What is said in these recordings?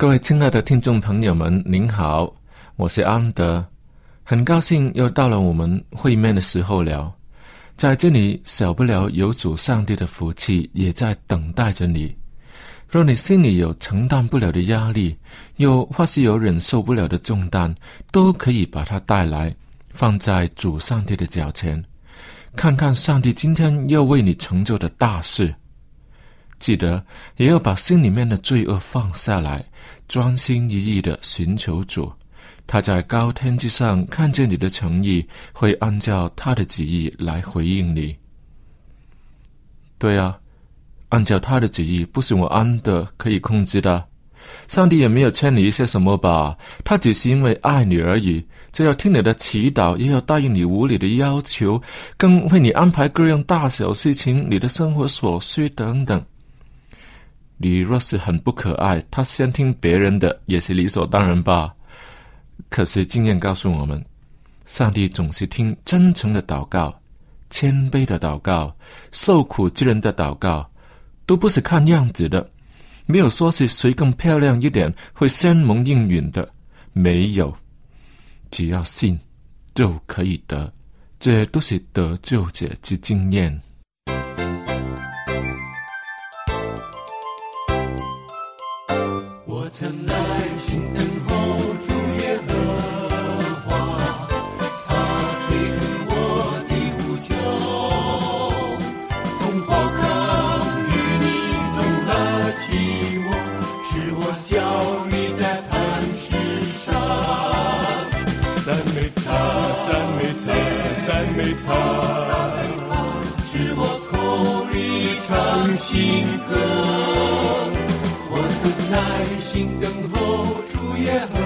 各位亲爱的听众朋友们，您好，我是安德，很高兴又到了我们会面的时候了。在这里，少不了有主上帝的福气，也在等待着你。若你心里有承担不了的压力，又或是有忍受不了的重担，都可以把它带来，放在主上帝的脚前，看看上帝今天要为你成就的大事。记得也要把心里面的罪恶放下来，专心一意的寻求主。他在高天之上看见你的诚意，会按照他的旨意来回应你。对啊，按照他的旨意不是我安的可以控制的。上帝也没有欠你一些什么吧？他只是因为爱你而已，就要听你的祈祷，又要答应你无理的要求，更为你安排各样大小事情，你的生活所需等等。你若是很不可爱，他先听别人的也是理所当然吧。可是经验告诉我们，上帝总是听真诚的祷告、谦卑的祷告、受苦之人的祷告，都不是看样子的。没有说是谁更漂亮一点会先蒙应允的，没有。只要信，就可以得。这都是得救者之经验。曾耐心等候主耶和华，他垂听我的呼求，从火坑与你中拉起我，使我效力在磐石上。赞美他，赞美他，赞美他，使我口里唱新歌。耐心等候主耶和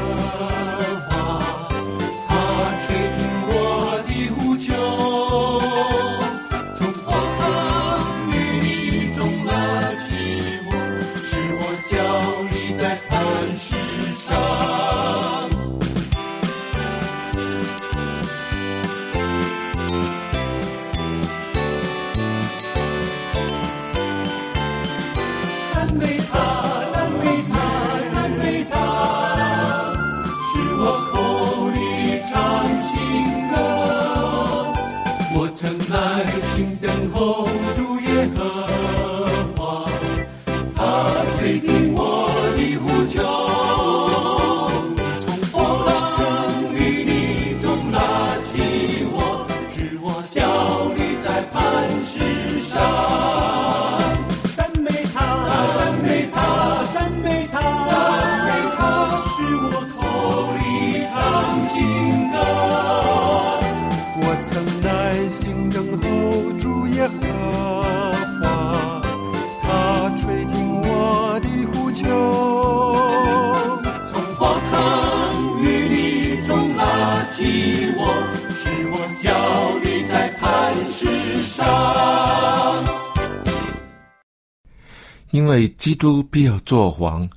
因为基督必要做王，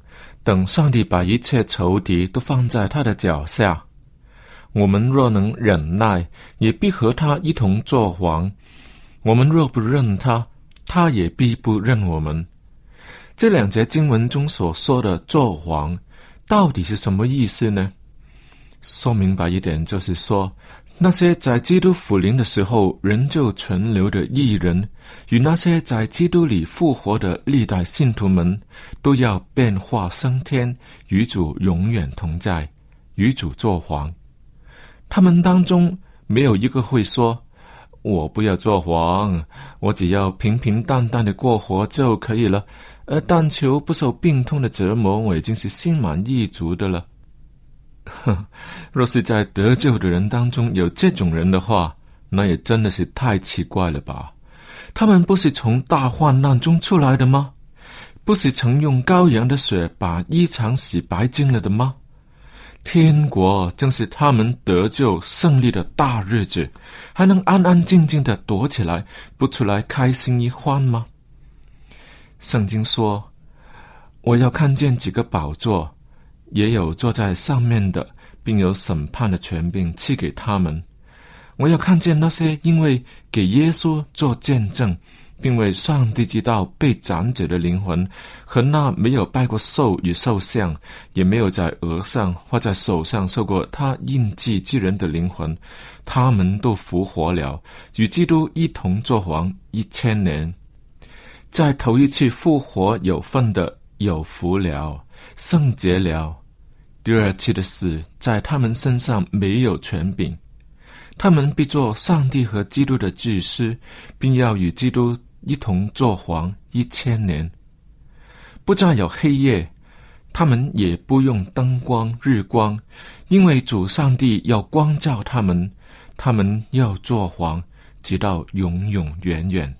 等上帝把一切仇敌都放在他的脚下。我们若能忍耐，也必和他一同做王；我们若不认他，他也必不认我们。这两节经文中所说的“做王”，到底是什么意思呢？说明白一点，就是说。那些在基督复临的时候仍旧存留的艺人，与那些在基督里复活的历代信徒们，都要变化升天，与主永远同在，与主作皇。他们当中没有一个会说：“我不要做皇，我只要平平淡淡的过活就可以了。”而但求不受病痛的折磨，我已经是心满意足的了。哼，若是在得救的人当中有这种人的话，那也真的是太奇怪了吧？他们不是从大患难中出来的吗？不是曾用羔羊的血把衣裳洗白净了的吗？天国正是他们得救胜利的大日子，还能安安静静的躲起来，不出来开心一欢吗？圣经说：“我要看见几个宝座。”也有坐在上面的，并有审判的权柄赐给他们。我要看见那些因为给耶稣做见证，并为上帝之道被斩者的灵魂，和那没有拜过兽与兽像，也没有在额上或在手上受过他印记之人的灵魂，他们都复活了，与基督一同作王一千年。在头一次复活有份的，有福了。圣洁了，第二次的死在他们身上没有权柄，他们必做上帝和基督的祭司，并要与基督一同作皇一千年。不再有黑夜，他们也不用灯光日光，因为主上帝要光照他们，他们要做皇，直到永永远远。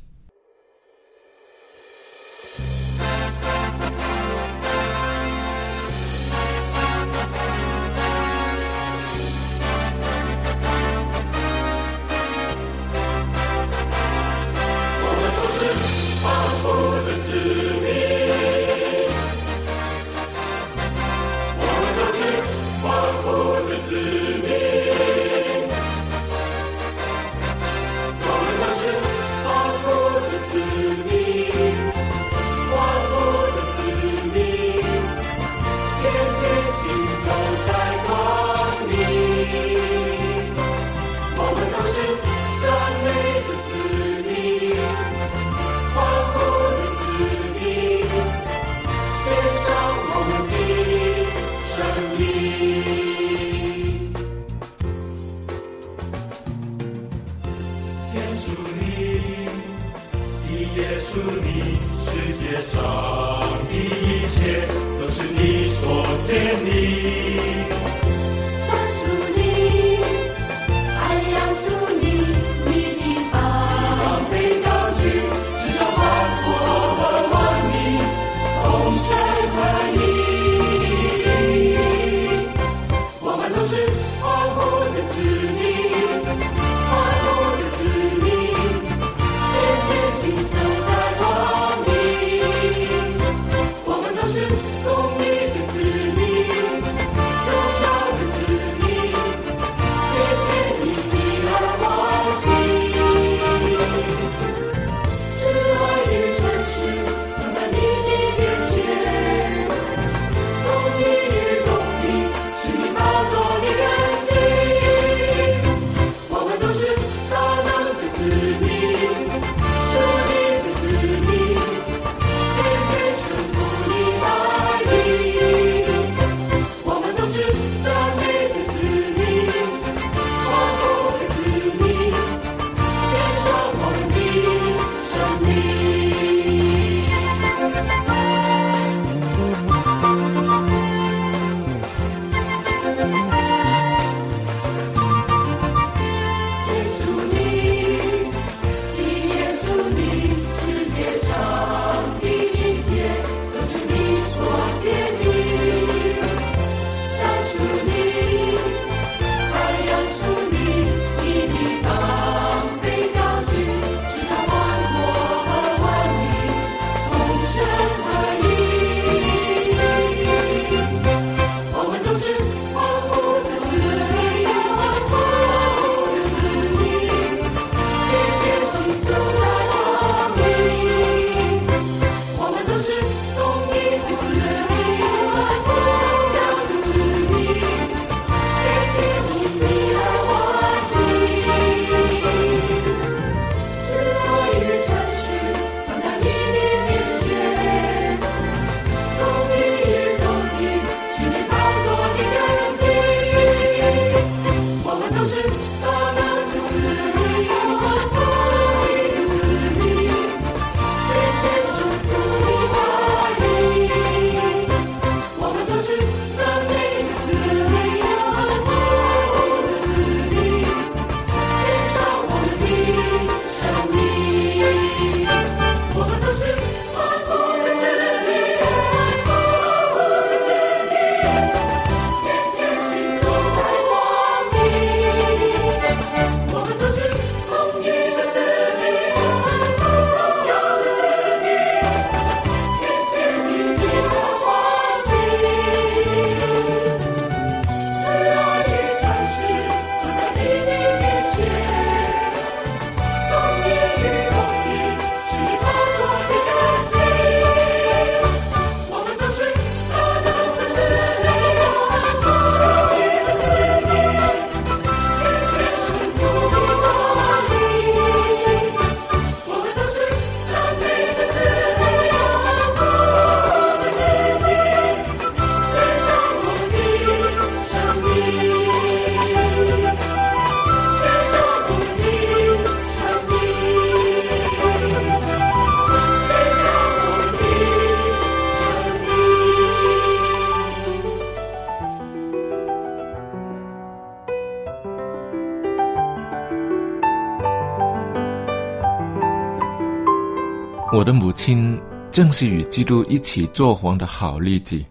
我的母亲正是与基督一起做皇的好例子，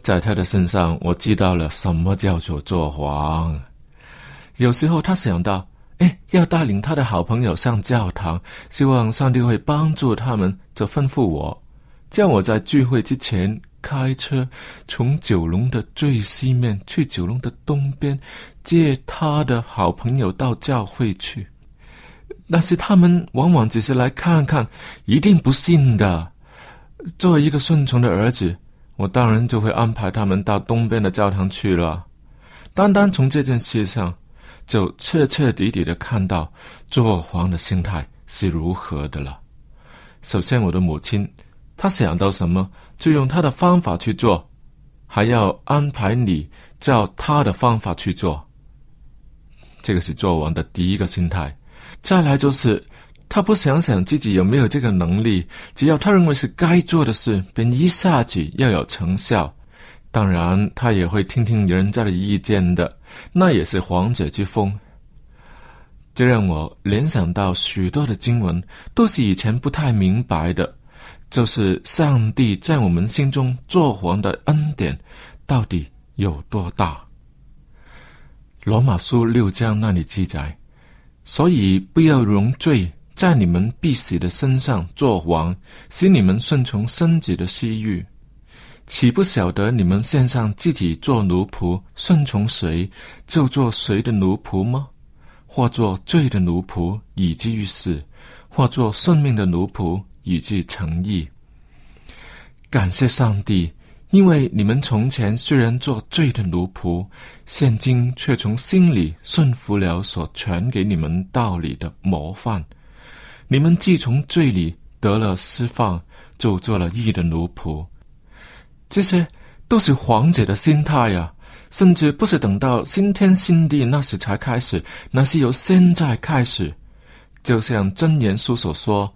在他的身上，我知道了什么叫做做皇。有时候他想到，哎，要带领他的好朋友上教堂，希望上帝会帮助他们，就吩咐我，叫我在聚会之前开车从九龙的最西面去九龙的东边，接他的好朋友到教会去。但是他们往往只是来看看，一定不信的。作为一个顺从的儿子，我当然就会安排他们到东边的教堂去了。单单从这件事上，就彻彻底底的看到做皇的心态是如何的了。首先，我的母亲，她想到什么，就用她的方法去做，还要安排你照她的方法去做。这个是做王的第一个心态。再来就是，他不想想自己有没有这个能力，只要他认为是该做的事，便一下子要有成效。当然，他也会听听人家的意见的，那也是皇者之风。这让我联想到许多的经文，都是以前不太明白的，就是上帝在我们心中做皇的恩典到底有多大。罗马书六章那里记载。所以不要容罪在你们必死的身上做王，使你们顺从身子的私欲，岂不晓得你们献上自己做奴仆，顺从谁就做谁的奴仆吗？或做罪的奴仆以至于死，或做顺命的奴仆以至诚意。感谢上帝。因为你们从前虽然做罪的奴仆，现今却从心里顺服了所传给你们道理的模范。你们既从罪里得了释放，就做了义的奴仆。这些都是皇者的心态呀，甚至不是等到新天新地那时才开始，那是由现在开始。就像真言书所说：“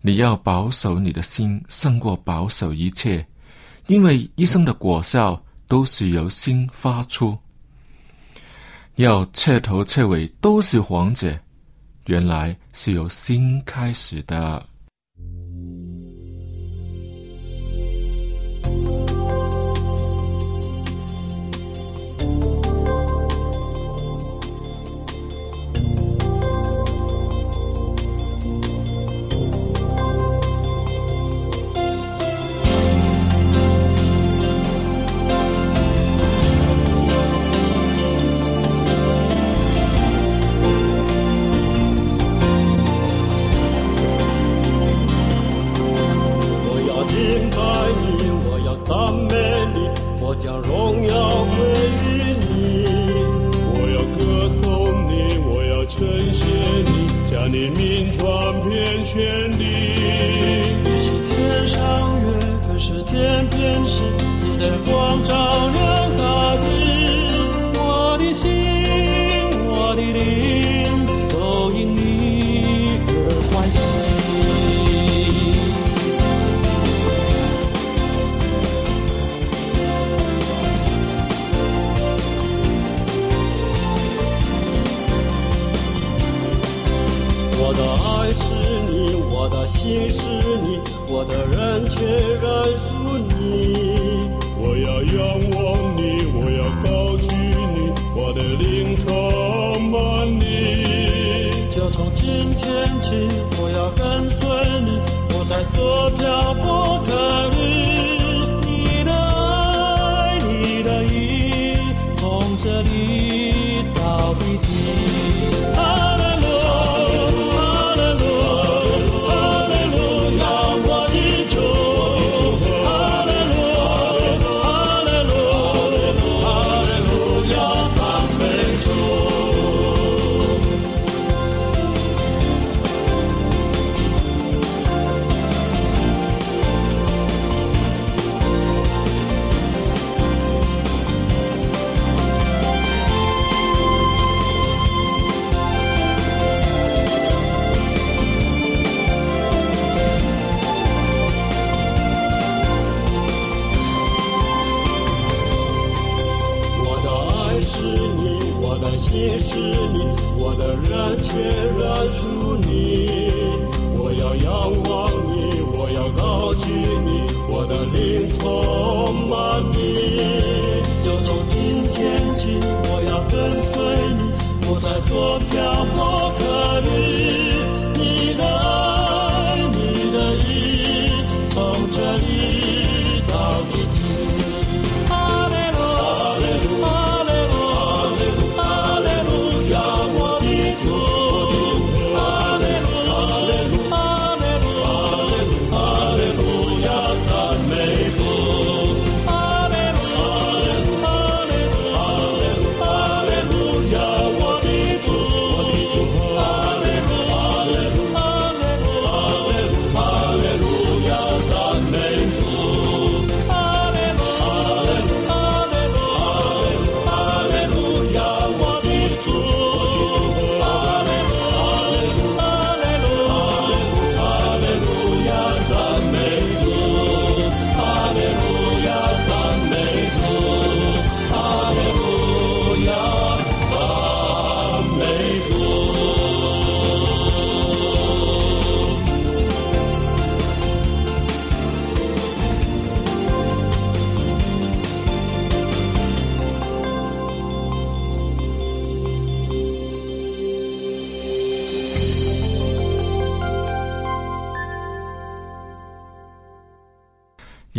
你要保守你的心，胜过保守一切。”因为一生的果效都是由心发出，要彻头彻尾都是黄者，原来是由心开始的。将荣耀归于你，我要歌颂你，我要称谢你，将你名传遍全地。你是天上月，更是天边星，你的光照亮。就从今天起，我要跟随你，不再做漂泊。是你，我的热切热如你。我要仰望你，我要高举你，我的灵魂。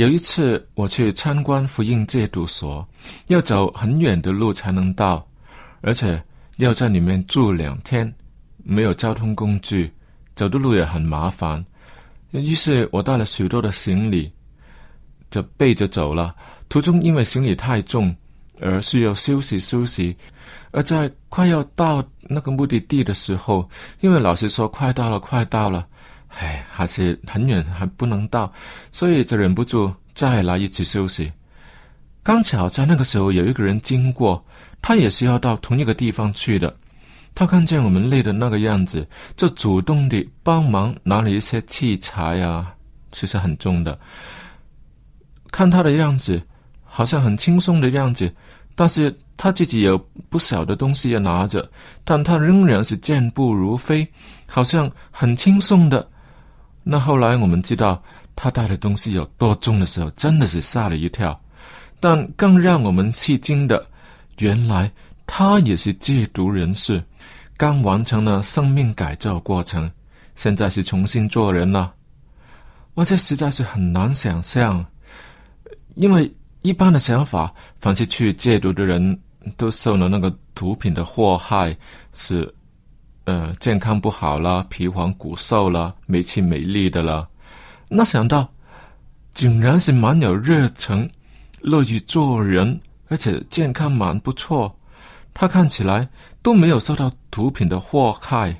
有一次我去参观福音戒毒所，要走很远的路才能到，而且要在里面住两天，没有交通工具，走的路也很麻烦。于是我带了许多的行李，就背着走了。途中因为行李太重，而需要休息休息。而在快要到那个目的地的时候，因为老师说快到了，快到了。唉，还是很远，还不能到，所以就忍不住再来一次休息。刚巧在那个时候有一个人经过，他也是要到同一个地方去的。他看见我们累的那个样子，就主动地帮忙拿了一些器材啊，其实很重的。看他的样子，好像很轻松的样子，但是他自己有不少的东西要拿着，但他仍然是健步如飞，好像很轻松的。那后来我们知道他带的东西有多重的时候，真的是吓了一跳。但更让我们吃惊的，原来他也是戒毒人士，刚完成了生命改造过程，现在是重新做人了。我这实在是很难想象，因为一般的想法，凡是去戒毒的人都受了那个毒品的祸害，是。呃，健康不好啦，皮黄骨瘦啦，没气没力的啦。那想到，竟然是蛮有热忱，乐于做人，而且健康蛮不错。他看起来都没有受到毒品的祸害，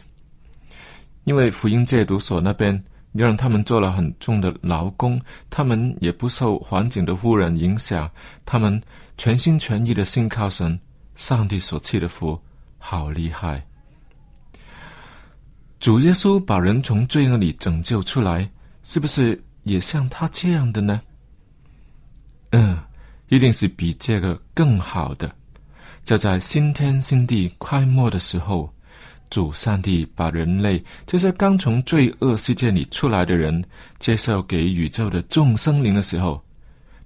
因为福音戒毒所那边让他们做了很重的劳工，他们也不受环境的污染影响，他们全心全意的信靠神，上帝所赐的福，好厉害。主耶稣把人从罪恶里拯救出来，是不是也像他这样的呢？嗯，一定是比这个更好的。就在新天新地快末的时候，主上帝把人类这些刚从罪恶世界里出来的人，介绍给宇宙的众生灵的时候，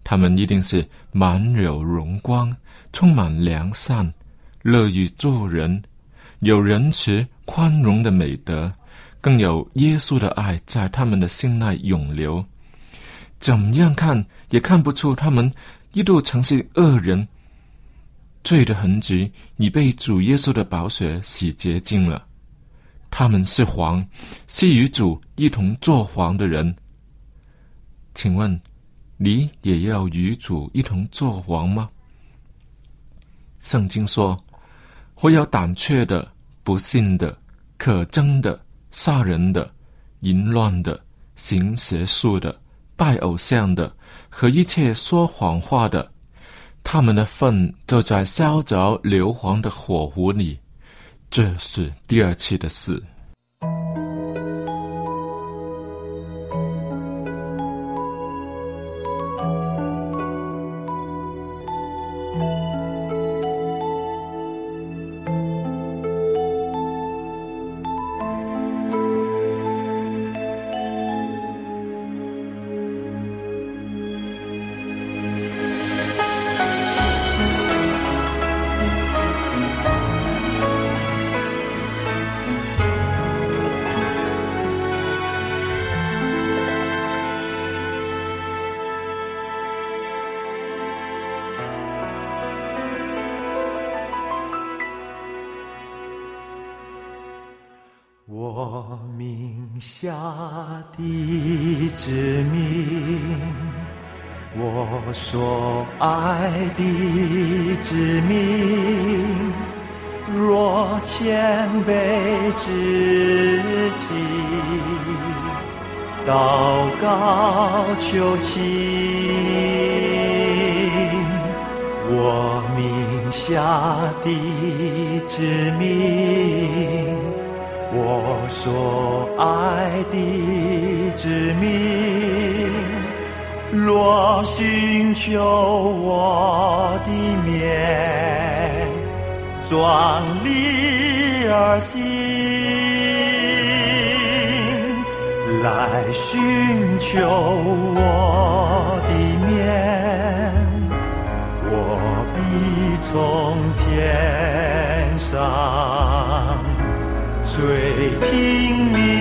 他们一定是满有荣光，充满良善，乐于做人，有仁慈。宽容的美德，更有耶稣的爱在他们的心内涌流。怎么样看也看不出他们一度曾是恶人。罪的痕迹已被主耶稣的宝血洗洁净了。他们是皇，是与主一同作皇的人。请问，你也要与主一同作皇吗？圣经说：“会有胆怯的。”不信的、可憎的、杀人的、淫乱的、行邪术的、拜偶像的和一切说谎话的，他们的粪就在烧着硫磺的火湖里。这是第二次的事。下的之命，我所爱的之命，若谦卑之己，祷告求情，我命下的之命。我所爱的子民若寻求我的面壮丽而新来寻求我的面我必从天上水听你。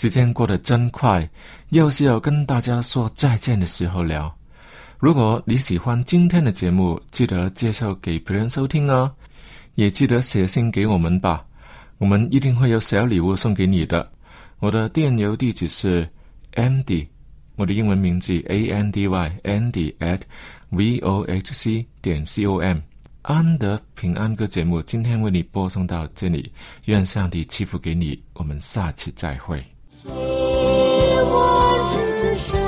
时间过得真快，又是要跟大家说再见的时候了。如果你喜欢今天的节目，记得介绍给别人收听哦，也记得写信给我们吧，我们一定会有小礼物送给你的。我的电邮地址是 Andy，我的英文名字 A N D Y Andy at v o h c 点 c o m。安德平安歌节目今天为你播送到这里，愿上帝赐福给你，我们下期再会。希望之声